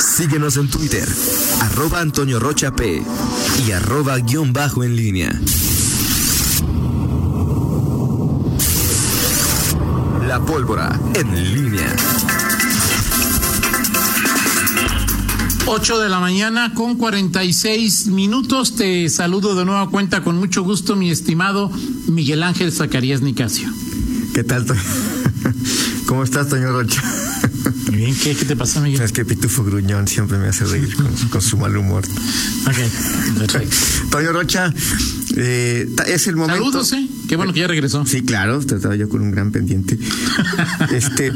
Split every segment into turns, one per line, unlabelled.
Síguenos en Twitter, arroba Antonio Rocha P y arroba guion bajo en línea. La pólvora en línea.
8 de la mañana con 46 minutos. Te saludo de nueva cuenta con mucho gusto, mi estimado Miguel Ángel Zacarías Nicasio.
¿Qué tal? ¿Cómo estás, Toño Rocha?
Muy bien, ¿qué, qué te pasa, Miguel?
Es que Pitufo Gruñón siempre me hace reír con, con su mal humor.
Ok, perfecto.
Toño Rocha, eh, es el momento.
Saludos, ¿eh? Qué bueno que ya regresó.
Sí, claro, estaba yo con un gran pendiente. este.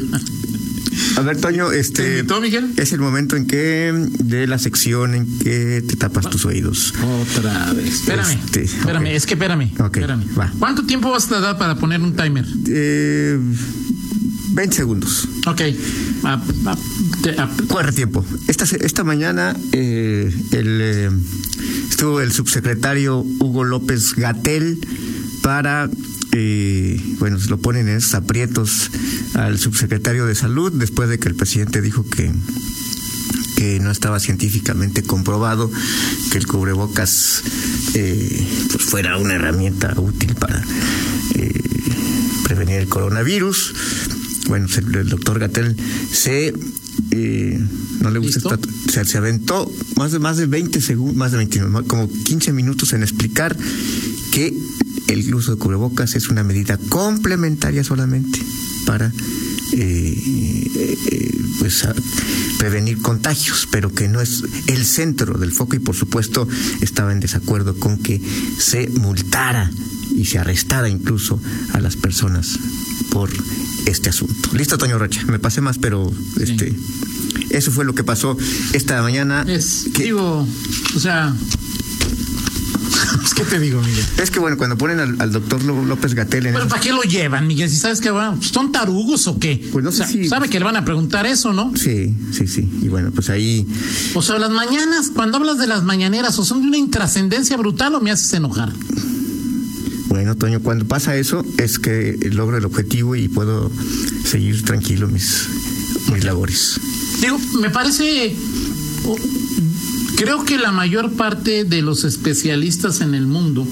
A ver, Toño, este.
¿Te invitó, Miguel?
Es el momento en que. de la sección en que te tapas tus oídos.
Otra vez. Espérame.
Este,
espérame, es que espérame.
Ok,
espérame.
va.
¿Cuánto tiempo vas a dar para poner un timer?
Eh, 20 segundos.
Ok. Ah, ah, te- ah,
Corre tiempo. Esta, esta mañana eh, el, eh, estuvo el subsecretario Hugo López Gatel para, eh, bueno, se lo ponen en esos aprietos al subsecretario de Salud después de que el presidente dijo que que no estaba científicamente comprobado que el cubrebocas eh, pues fuera una herramienta útil para eh, prevenir el coronavirus. Bueno, el doctor Gatel se eh, no le gusta esta- se, se aventó más de más de 20 segundos, más de 20, no, como 15 minutos en explicar que el uso de cubrebocas es una medida complementaria solamente para eh, eh, eh, pues a- prevenir contagios, pero que no es el centro del foco y por supuesto estaba en desacuerdo con que se multara y se arrestara incluso a las personas por este asunto. Listo, Toño Rocha, me pasé más, pero este eso fue lo que pasó esta mañana.
es,
que-
digo, o sea. ¿Qué te digo, Miguel?
es que bueno, cuando ponen al, al doctor López Gatel en
¿Pero para qué lo llevan, Miguel? Si sabes que van, ¿son tarugos o qué?
Pues no sé
O sea,
si-
Sabe que le van a preguntar eso, ¿no?
Sí, sí, sí. Y bueno, pues ahí
O sea, las mañanas, cuando hablas de las mañaneras, o son de una intrascendencia brutal o me haces enojar.
Bueno, Toño, cuando pasa eso es que logro el objetivo y puedo seguir tranquilo mis, mis labores.
Digo, me parece. Creo que la mayor parte de los especialistas en el mundo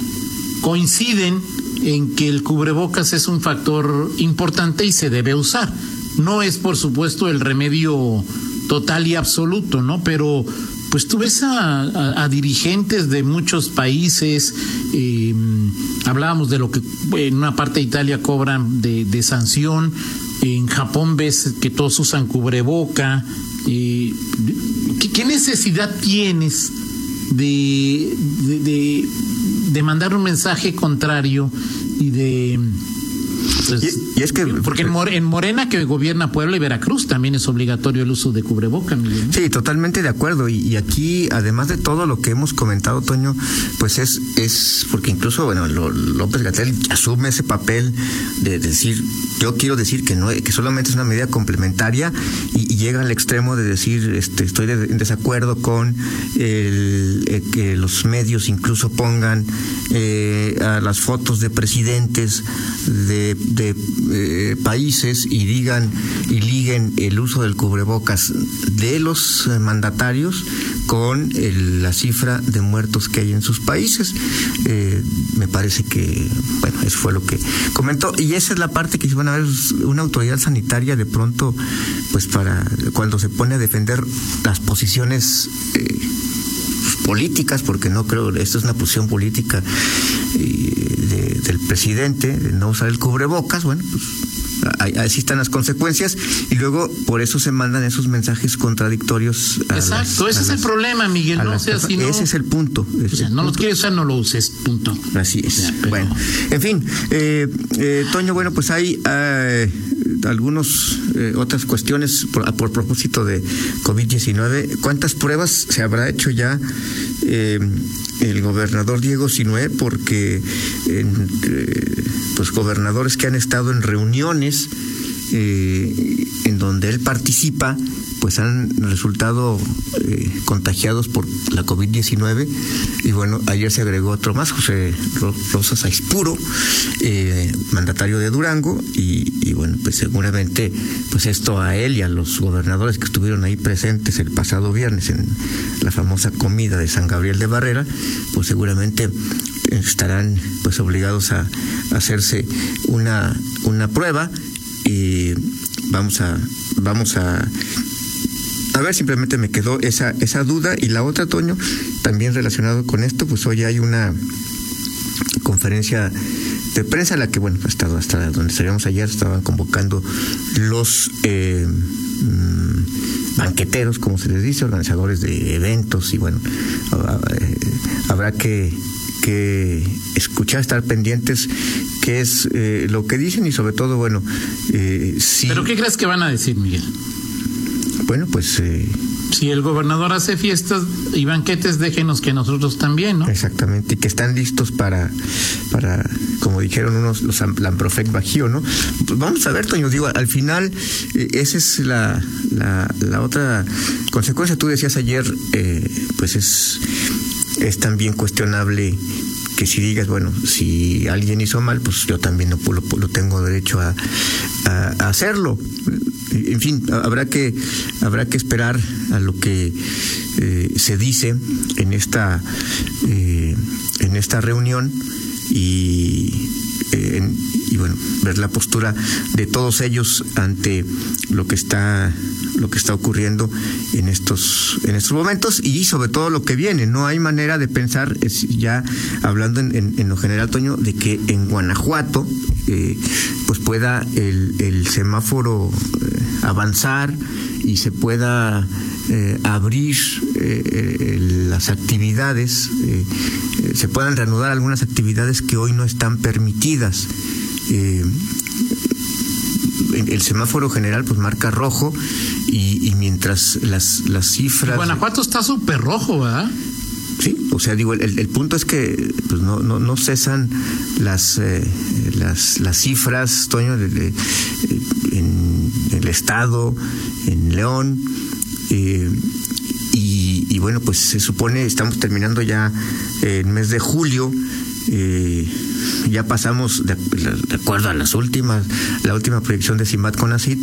coinciden en que el cubrebocas es un factor importante y se debe usar. No es, por supuesto, el remedio total y absoluto, ¿no? Pero pues tú ves a, dirigentes de muchos países, eh, hablábamos de lo que en una parte de Italia cobran de, sanción, en Japón ves que todos usan cubreboca. eh, ¿qué, qué necesidad tienes de mandar un mensaje contrario y de...
Y- y es que-
porque en, More- en Morena que gobierna Puebla y Veracruz también es obligatorio el uso de cubreboca, Miguel.
Sí, totalmente de acuerdo. Y, y aquí, además de todo lo que hemos comentado, Toño, pues es, es porque incluso, bueno, lo- López Gatel asume ese papel de decir, yo quiero decir que no, que solamente es una medida complementaria y llega al extremo de decir, este, estoy de- en desacuerdo con el, eh, que los medios incluso pongan eh, a las fotos de presidentes de, eh, países y digan y liguen el uso del cubrebocas de los mandatarios con el- la cifra de muertos que hay en sus países. Me parece que, bueno, eso fue lo que comentó. Y esa es la parte que van a ver una autoridad sanitaria de pronto, pues para cuando se pone a defender las posiciones eh, políticas, porque no creo, esto es una posición política eh, de- del presidente, de no usar el cubrebocas, bueno, pues ahí, ahí sí están las consecuencias y luego por eso se mandan esos mensajes contradictorios. a las-
Exacto,
a
ese es el problema, Miguel. ¿no? O
las
sea,
personas.
si no,
Ese es el punto.
o sea, no los quieres usar, no lo uses, punto.
Así es.
Pero-
Bueno, en fin, eh, eh, Toño, bueno, pues hay eh, algunos eh, otras cuestiones por, por propósito de COVID-19. ¿Cuántas pruebas se habrá hecho ya eh, el gobernador Diego Sinué? Porque eh, pues gobernadores que han estado en reuniones eh, en donde él participa, pues han resultado eh, contagiados por la COVID-19 y bueno, ayer se agregó otro más, José Rosas Aispuro, eh, mandatario de Durango. Y, bueno, pues seguramente pues esto a él y a los gobernadores que estuvieron ahí presentes el pasado viernes en la famosa comida de San Gabriel de Barrera, pues seguramente estarán pues obligados a, hacerse una, una prueba vamos a vamos a a ver, simplemente me quedó esa, esa duda. Y la otra, Toño, también relacionado con esto, pues hoy hay una conferencia de prensa, la que, bueno, hasta, hasta donde estaríamos ayer, estaban convocando los eh, mm, banqueteros, como se les dice, organizadores de eventos, y bueno, eh, habrá que, que escuchar, estar pendientes qué es eh, lo que dicen y sobre todo, bueno, eh, si...
¿Pero qué crees que van a decir, Miguel?
Bueno, pues... Eh,
si el gobernador hace fiestas y banquetes, déjenos que nosotros también, ¿no?
Exactamente, y que están listos para, para como dijeron unos, los Lamprofec Bajío, ¿no? Pues vamos a ver, Toño, digo, al final, eh, esa es la, la, la, otra consecuencia. Tú decías ayer, eh, pues es, es también cuestionable que si digas, bueno, si alguien hizo mal, pues yo también lo, tengo derecho a, hacerlo en fin, habrá que habrá que esperar a lo que eh, se dice en esta eh, en esta reunión y eh, y bueno ver la postura de todos ellos ante lo que está lo que está ocurriendo en estos en estos momentos y sobre todo lo que viene no hay manera de pensar ya hablando en, en, lo general Toño de que en Guanajuato eh, pues pueda el, el semáforo eh, avanzar y se pueda eh, abrir eh, las actividades, se puedan reanudar algunas actividades que hoy no están permitidas. El semáforo general pues marca rojo y, mientras las, las cifras...
Guanajuato está súper rojo, ¿verdad?
Sí, o sea, digo, el, el punto es que pues no, no, no cesan las, eh, las, las cifras, Toño, de, de, en el Estado, en León, eh, y, y, bueno, pues se supone, estamos terminando ya el mes de julio, ya pasamos, de, acuerdo a las últimas, la última proyección de CIMAT con ACID,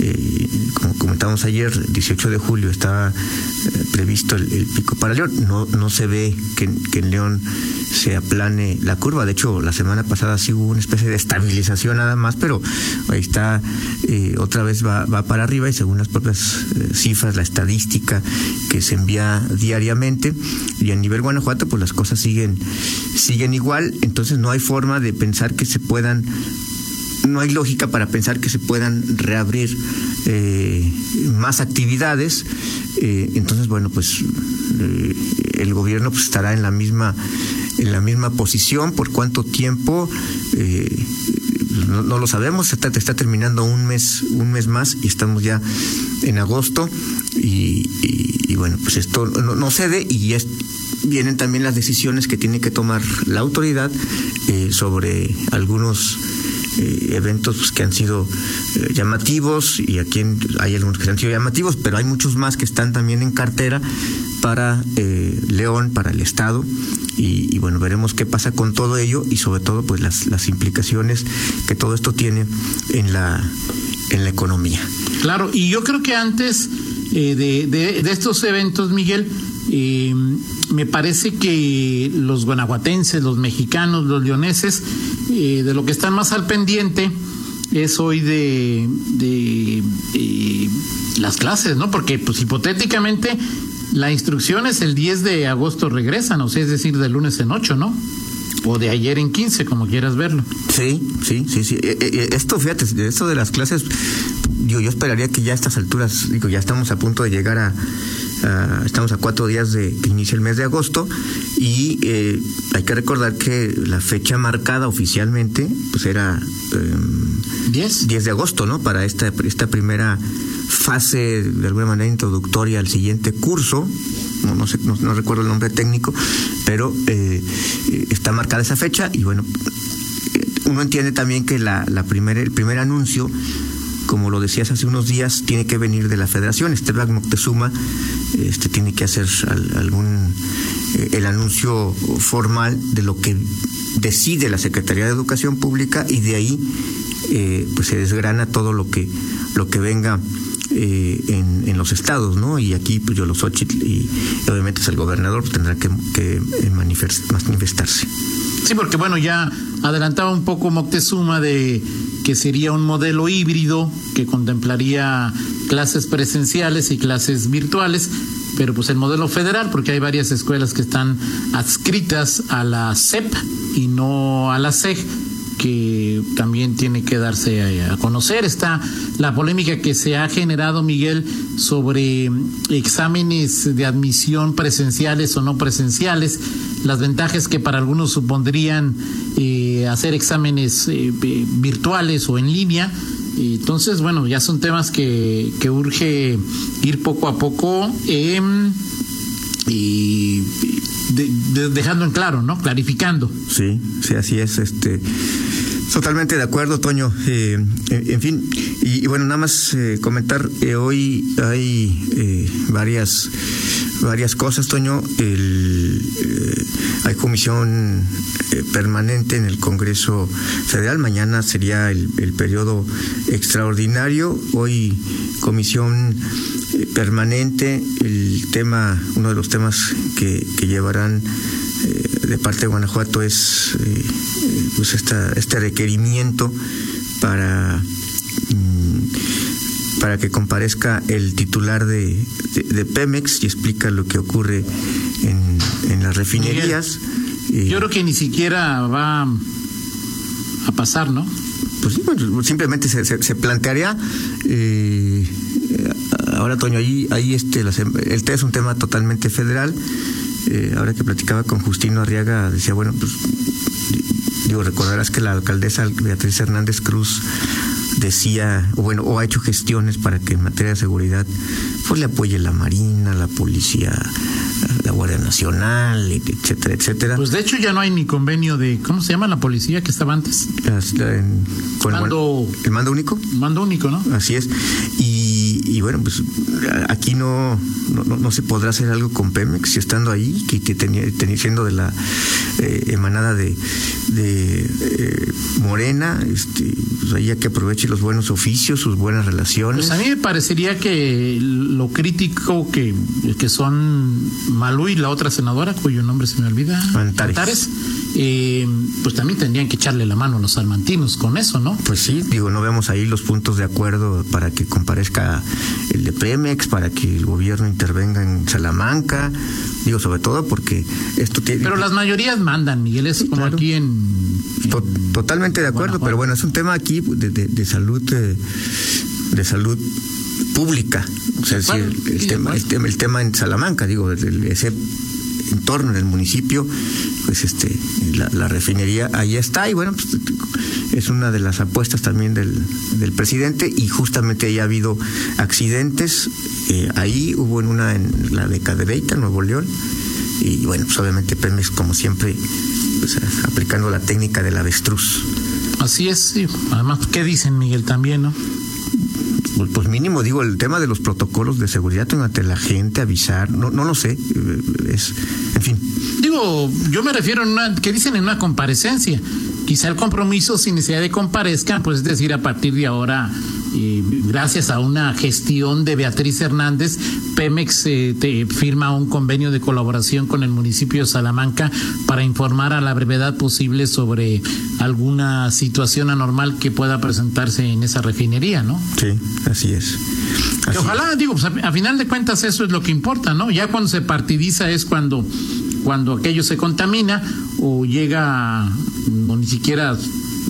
eh, como comentamos ayer, 18 de julio estaba eh, previsto el, pico para León. No, no se ve que, que, en León se aplane la curva. De hecho, la semana pasada sí hubo una especie de estabilización nada más, pero ahí está, eh, otra vez va, va, para arriba y según las propias cifras, la estadística que se envía diariamente, y a nivel Guanajuato, pues las cosas siguen, siguen igual. Entonces no hay forma de pensar que se puedan no hay lógica para pensar que se puedan reabrir eh, más actividades. Eh, entonces, bueno, pues eh, el gobierno pues, estará en la misma en la misma posición por cuánto tiempo no, lo sabemos está, está, terminando un mes un mes más y estamos ya en agosto y bueno pues esto no, no cede y es, vienen también las decisiones que tiene que tomar la autoridad eh, sobre algunos eh, eventos que han sido eh, llamativos y aquí hay algunos que han sido llamativos, pero hay muchos más que están también en cartera para eh, León, para el Estado y, bueno, veremos qué pasa con todo ello y sobre todo pues las, las implicaciones que todo esto tiene en la, en la economía.
Claro, y yo creo que antes de, de estos eventos, Miguel, eh, me parece que los guanajuatenses, los mexicanos, los leoneses, eh, de lo que están más al pendiente es hoy de, de eh, las clases, ¿no? Porque, pues, hipotéticamente, la instrucción es el 10 de agosto regresan, o sea, es decir, de lunes en 8, ¿no? O de ayer en 15, como quieras verlo.
Sí, sí, sí, sí. Esto, fíjate, esto de las clases, yo, yo esperaría que ya a estas alturas, digo, ya estamos a punto de llegar a Uh, estamos a cuatro días de que inicia el mes de agosto y eh, hay que recordar que la fecha marcada oficialmente pues era
um, 10.
10 de agosto, ¿no? Para esta, esta primera fase de alguna manera introductoria al siguiente curso. No, no, sé, no, no recuerdo el nombre técnico, pero eh, está marcada esa fecha y bueno, uno entiende también que la, la primer, el primer anuncio como lo decías hace unos días, tiene que venir de la federación. Esteban Moctezuma este, tiene que hacer algún eh, el anuncio formal de lo que decide la Secretaría de Educación Pública y de ahí eh, pues se desgrana todo lo que lo que venga eh, en, los estados, ¿no? Y aquí, pues yo los ocho y, obviamente es el gobernador, pues, tendrá que manifestarse.
Sí, porque bueno, ya adelantaba un poco Moctezuma de que sería un modelo híbrido que contemplaría clases presenciales y clases virtuales, pero pues el modelo federal, porque hay varias escuelas que están adscritas a la CEP y no a la CEG que también tiene que darse a, conocer. Está la polémica que se ha generado, Miguel, sobre exámenes de admisión presenciales o no presenciales, las ventajas que para algunos supondrían eh, hacer exámenes eh, virtuales o en línea. Entonces, bueno, ya son temas que, que urge ir poco a poco y dejando en claro, ¿no? Clarificando.
Sí, sí, así es. Este, totalmente de acuerdo, Toño. Eh, en, fin, y, bueno, nada más eh, comentar, eh, hoy hay varias varias cosas, Toño. El, hay comisión permanente en el Congreso Federal. Mañana sería el, el periodo extraordinario. Hoy comisión permanente. El tema, uno de los temas que, llevarán eh, de parte de Guanajuato es eh, pues esta, este requerimiento para mm, para que comparezca el titular de, de, Pemex y explica lo que ocurre en, en las refinerías.
Yo creo que ni siquiera va a pasar, ¿no?
Pues simplemente se, se, plantearía eh, ahora, Toño, ahí, ahí este, el tema es un tema totalmente federal. Eh, ahora que platicaba con Justino Arriaga, decía, bueno, pues, digo, recordarás que la alcaldesa Beatriz Hernández Cruz decía, o bueno, o ha hecho gestiones para que en materia de seguridad, pues le apoye la Marina, la Policía, la Guardia Nacional, etcétera, etcétera.
Pues de hecho ya no hay ni convenio de, ¿cómo se llama la policía que estaba antes?
con mando, el, mando único.
Mando único, ¿no?
Así es. Y y, bueno, pues aquí no, no, se podrá hacer algo con Pemex, estando ahí, que, que tenía, siendo de la eh, emanada de, de eh, Morena, este, pues ahí hay que aproveche los buenos oficios, sus buenas relaciones.
Pues a mí me parecería que lo crítico que, que son Malú y la otra senadora, cuyo nombre se me olvida,
Antares,
eh, pues también tendrían que echarle la mano a los salmantinos con eso, ¿no?
Pues sí, digo, no vemos ahí los puntos de acuerdo para que comparezca el de Pemex, para que el gobierno intervenga en Salamanca, digo, sobre todo porque esto tiene...
Pero las mayorías mandan, Miguel, es como aquí en...
totalmente de acuerdo, pero bueno, es un tema aquí de, de, salud, de, de salud pública, o sea, el, tema, el, tema, en Salamanca, digo, ese entorno en el municipio, pues este la, refinería ahí está y bueno, pues, es una de las apuestas también del, del presidente y justamente ahí ha habido accidentes, eh, ahí hubo en una en la de Cadereyta, Nuevo León, y bueno, pues obviamente Pemex como siempre pues, aplicando la técnica del avestruz.
Así es, sí. además, ¿qué dicen Miguel también, no?
Pues, pues mínimo digo el tema de los protocolos de seguridad ante la gente avisar no no lo sé eh, es en fin.
Digo yo me refiero a una que dicen en una comparecencia. Quizá el compromiso sin necesidad de comparezcan pues es decir a partir de ahora gracias a una gestión de Beatriz Hernández, Pemex eh, te firma un convenio de colaboración con el municipio de Salamanca para informar a la brevedad posible sobre alguna situación anormal que pueda presentarse en esa refinería, ¿no?
Sí, así es.
ojalá, digo, pues, a, final de cuentas eso es lo que importa, ¿no? Ya cuando se partidiza es cuando, cuando aquello se contamina o llega o ni siquiera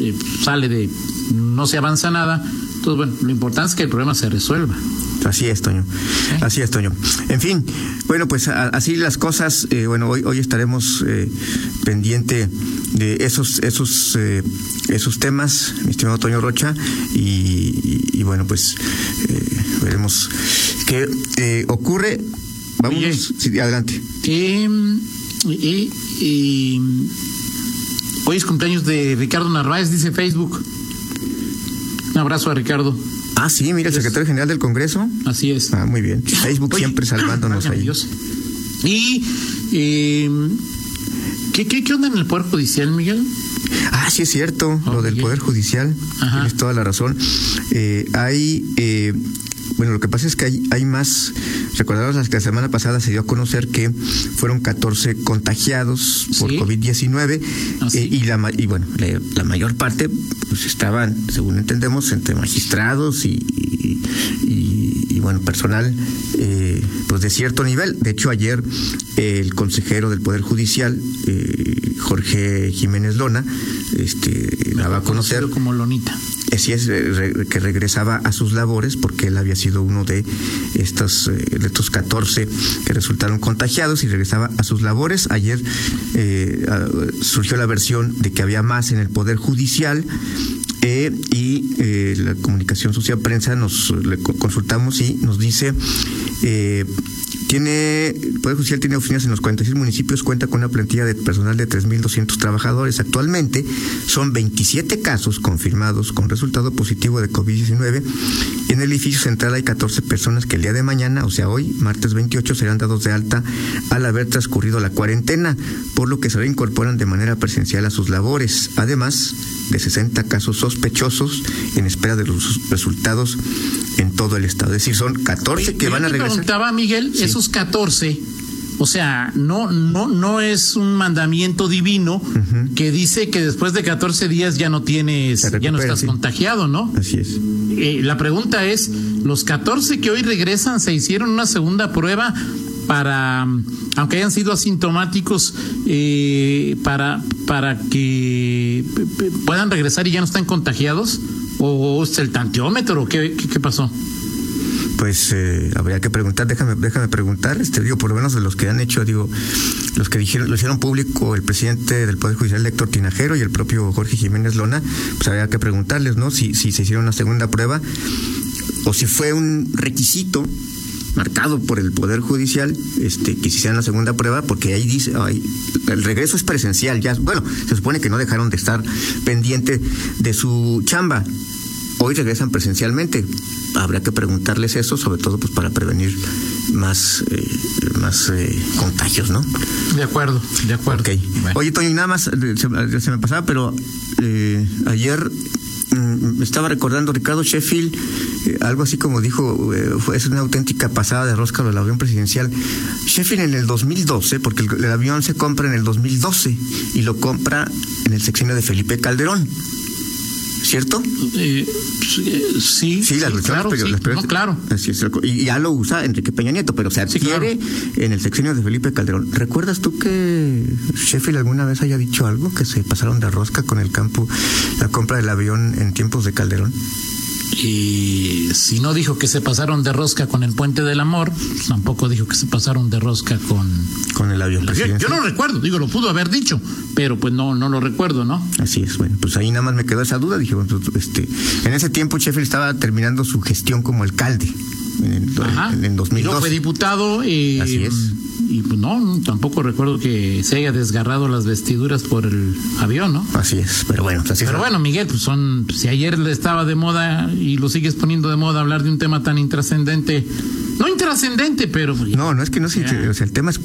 eh, sale de, no se avanza nada bueno, lo importante es que el problema se resuelva.
Así es, Toño. Así es, Toño. En fin, bueno, pues así las cosas. Eh, bueno, hoy, hoy estaremos eh, pendiente de esos, esos, eh, esos temas, mi estimado Toño Rocha, y, bueno, pues eh, veremos qué ocurre. Vamos, adelante.
hoy es cumpleaños de Ricardo Narváez, dice Facebook. Un abrazo a Ricardo.
Ah, sí, mira, el secretario general del Congreso.
Así es.
Ah, muy bien. Facebook
Oye,
siempre salvándonos
válgame
ahí.
Dios. Y, eh, ¿qué, qué, ¿qué onda en el Poder Judicial, Miguel?
Ah, sí es cierto,
Oh,
lo del. Poder Judicial,
Ajá.
tienes toda la razón. Eh, hay, eh, bueno, lo que pasa es que hay, hay más, recordaros que la semana pasada se dio a conocer que fueron 14 contagiados por
Sí.
COVID-19
Ah, sí.
eh, y, la, y bueno, la, la mayor parte pues estaban, según entendemos, entre magistrados y, y- y- y, bueno, personal eh, pues de cierto nivel. De hecho, ayer eh, el consejero del Poder Judicial, eh, Jorge Jiménez Lona, este, daba a conocer
como Lonita.
Así es, eh, que regresaba a sus labores porque él había sido uno de estos, eh, estos 14 que resultaron contagiados y regresaba a sus labores. Ayer eh, surgió la versión de que había más en el Poder Judicial y la comunicación social prensa nos le co- consultamos y nos dice tiene el Poder Judicial tiene oficinas en los 46 municipios, cuenta con una plantilla de personal de 3.200 trabajadores. Actualmente son 27 casos confirmados con resultado positivo de COVID-19. Y en el edificio central hay 14 personas que el día de mañana, o sea hoy, martes 28, serán dados de alta al haber transcurrido la cuarentena, por lo que se reincorporan de manera presencial a sus labores. Además de 60 casos sospechosos en espera de los resultados en todo el estado. Es decir, son 14 que van a
te
regresar.
preguntaba, Miguel,
Sí.
esos 14, o sea, no, no, no es un mandamiento divino que dice que después de 14 días ya no tienes, ya no estás
sí.
contagiado, ¿no?
Así es.
Eh, la pregunta es, ¿los 14 que hoy regresan se hicieron una segunda prueba para, aunque hayan sido asintomáticos, eh, para, para que p- puedan regresar y ya no están contagiados? ¿O el tanteómetro? ¿O ¿Qué, qué, qué pasó?
Pues eh, habría que preguntar, déjame, déjame preguntar, este, digo, por lo menos de los que han hecho, digo, los que dijeron, lo hicieron público el presidente del Poder Judicial, Héctor Tinajero, y el propio Jorge Jiménez Lona, pues habría que preguntarles, ¿no? Si, si se hicieron una segunda prueba, o si fue un requisito marcado por el Poder Judicial, este, que hicieran la segunda prueba, porque ahí dice, ahí, el regreso es presencial, ya, bueno, se supone que no dejaron de estar pendiente de su chamba. Hoy regresan presencialmente. Habrá que preguntarles eso, sobre todo pues para prevenir más, eh, más eh, contagios, ¿no?
De acuerdo, de acuerdo. Bueno.
Oye, Toño, y nada más, eh, se, se me pasaba, pero eh, ayer mm, me estaba recordando Ricardo Sheffield, eh, algo así como dijo, eh, fue, es una auténtica pasada de rosca del avión presidencial. Sheffield en el 2012, porque el, el avión se compra en el 2012 y lo compra en el sexenio de Felipe Calderón. ¿Cierto?
Eh, sí, sí,
Sí, las versiones
claro,
pero
sí.
las peores-
No, claro.
Así es, y ya lo usa Enrique Peña Nieto, pero se
Sí,
adquiere en el sexenio de Felipe Calderón. ¿Recuerdas tú que Sheffield alguna vez haya dicho algo que se pasaron de rosca con el campo, la compra del avión en tiempos de Calderón?
Y si no dijo que se pasaron de rosca con el puente del amor, pues tampoco dijo que se pasaron de rosca con.
Con el avión
Yo, yo no recuerdo, digo, lo pudo haber dicho, pero pues no, no lo recuerdo, ¿no?
Así es, bueno, pues ahí nada más me quedó esa duda. Dije, bueno, pues, este, en ese tiempo Sheffield estaba terminando su gestión como alcalde, en el,
Ajá.
en, en
Y
2002.
luego fue diputado. eh,
Así es.
Y pues no, tampoco recuerdo que se haya desgarrado las vestiduras por el avión, ¿no?
Así es, pero bueno, pues así
Pero bueno, Miguel, pues son, si ayer le estaba de moda y lo sigues poniendo de moda hablar de un tema tan intrascendente, no intrascendente, pero pues,
No, no es que no sea, o sea, el tema es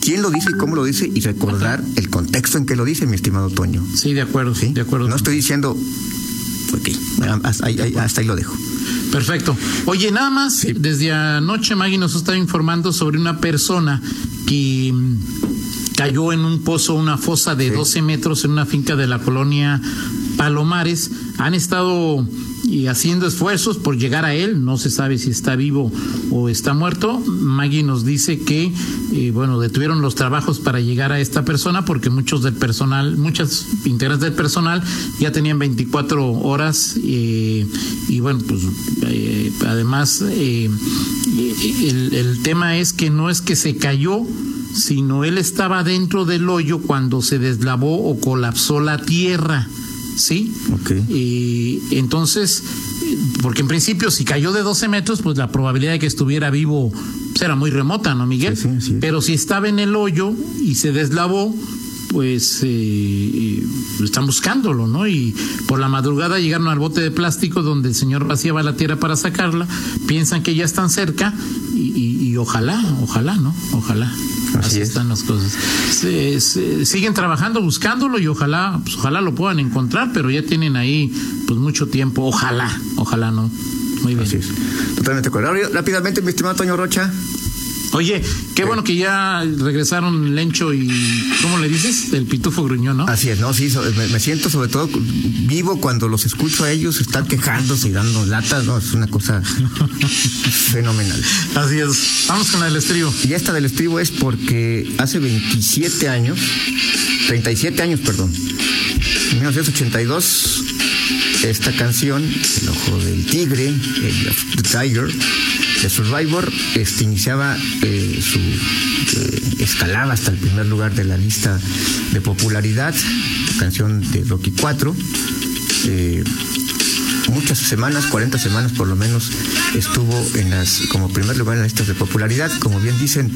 quién lo dice y cómo lo dice y recordar el contexto en que lo dice, mi estimado Toño.
sí, de acuerdo,
¿sí?
de acuerdo.
No estoy diciendo, ok, hasta ahí- hasta ahí lo dejo.
Perfecto. Oye, nada más, desde anoche Maggie nos estaba informando sobre una persona que mm, cayó en un pozo, una fosa de
Sí.
12 metros en una finca de la colonia Palomares. Han estado y haciendo esfuerzos por llegar a él. No se sabe si está vivo o está muerto. Maggie nos dice que, eh, bueno, detuvieron los trabajos para llegar a esta persona porque muchos del personal, muchas integrantes del personal ya tenían 24 horas eh, y bueno, pues eh, además eh, el tema es que no es que se cayó, sino él estaba dentro del hoyo cuando se deslavó o colapsó la tierra. ¿Sí?
Ok.
Y entonces, porque en principio si cayó de 12 metros, pues la probabilidad de que estuviera vivo pues, era muy remota, ¿no, Miguel?
Sí, sí, es.
Pero si estaba en el hoyo y se deslavó, pues eh, están buscándolo, ¿no? Y por la madrugada llegaron al bote de plástico donde el señor vaciaba la tierra para sacarla, piensan que ya están cerca y, ojalá, ojalá, ¿no? Ojalá. Así, están las cosas. siguen trabajando buscándolo y ojalá, pues ojalá lo puedan encontrar, pero ya tienen ahí pues mucho tiempo. Ojalá, ojalá no. Muy bien.
Totalmente correcto. Rápidamente, mi estimado Toño Rocha.
Oye, qué bueno que ya regresaron Lencho y, ¿cómo le dices? El pitufo gruñón, ¿no?
Así es, no, sí, me, siento sobre todo vivo cuando los escucho a ellos estar quejándose y dando latas, no, es una cosa fenomenal.
Así es, vamos con la del estribo.
Y esta del estribo es porque hace 27 años, 37 años, perdón, en 1982, esta canción, El Ojo del Tigre, el the Tiger, The Survivor este, iniciaba eh, su eh, escalada hasta el primer lugar de la lista de popularidad, canción de Rocky 4. Eh, muchas semanas, 40 semanas por lo menos, estuvo en las como primer lugar en las listas de popularidad. Como bien dicen,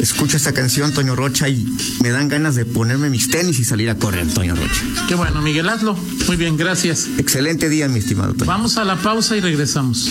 escucha esta canción, Toño Rocha, y me dan ganas de ponerme mis tenis y salir a correr, Toño Rocha.
Qué bueno, Miguel, hazlo. Muy bien, gracias.
Excelente día, mi estimado
Toño. Vamos a la pausa y regresamos.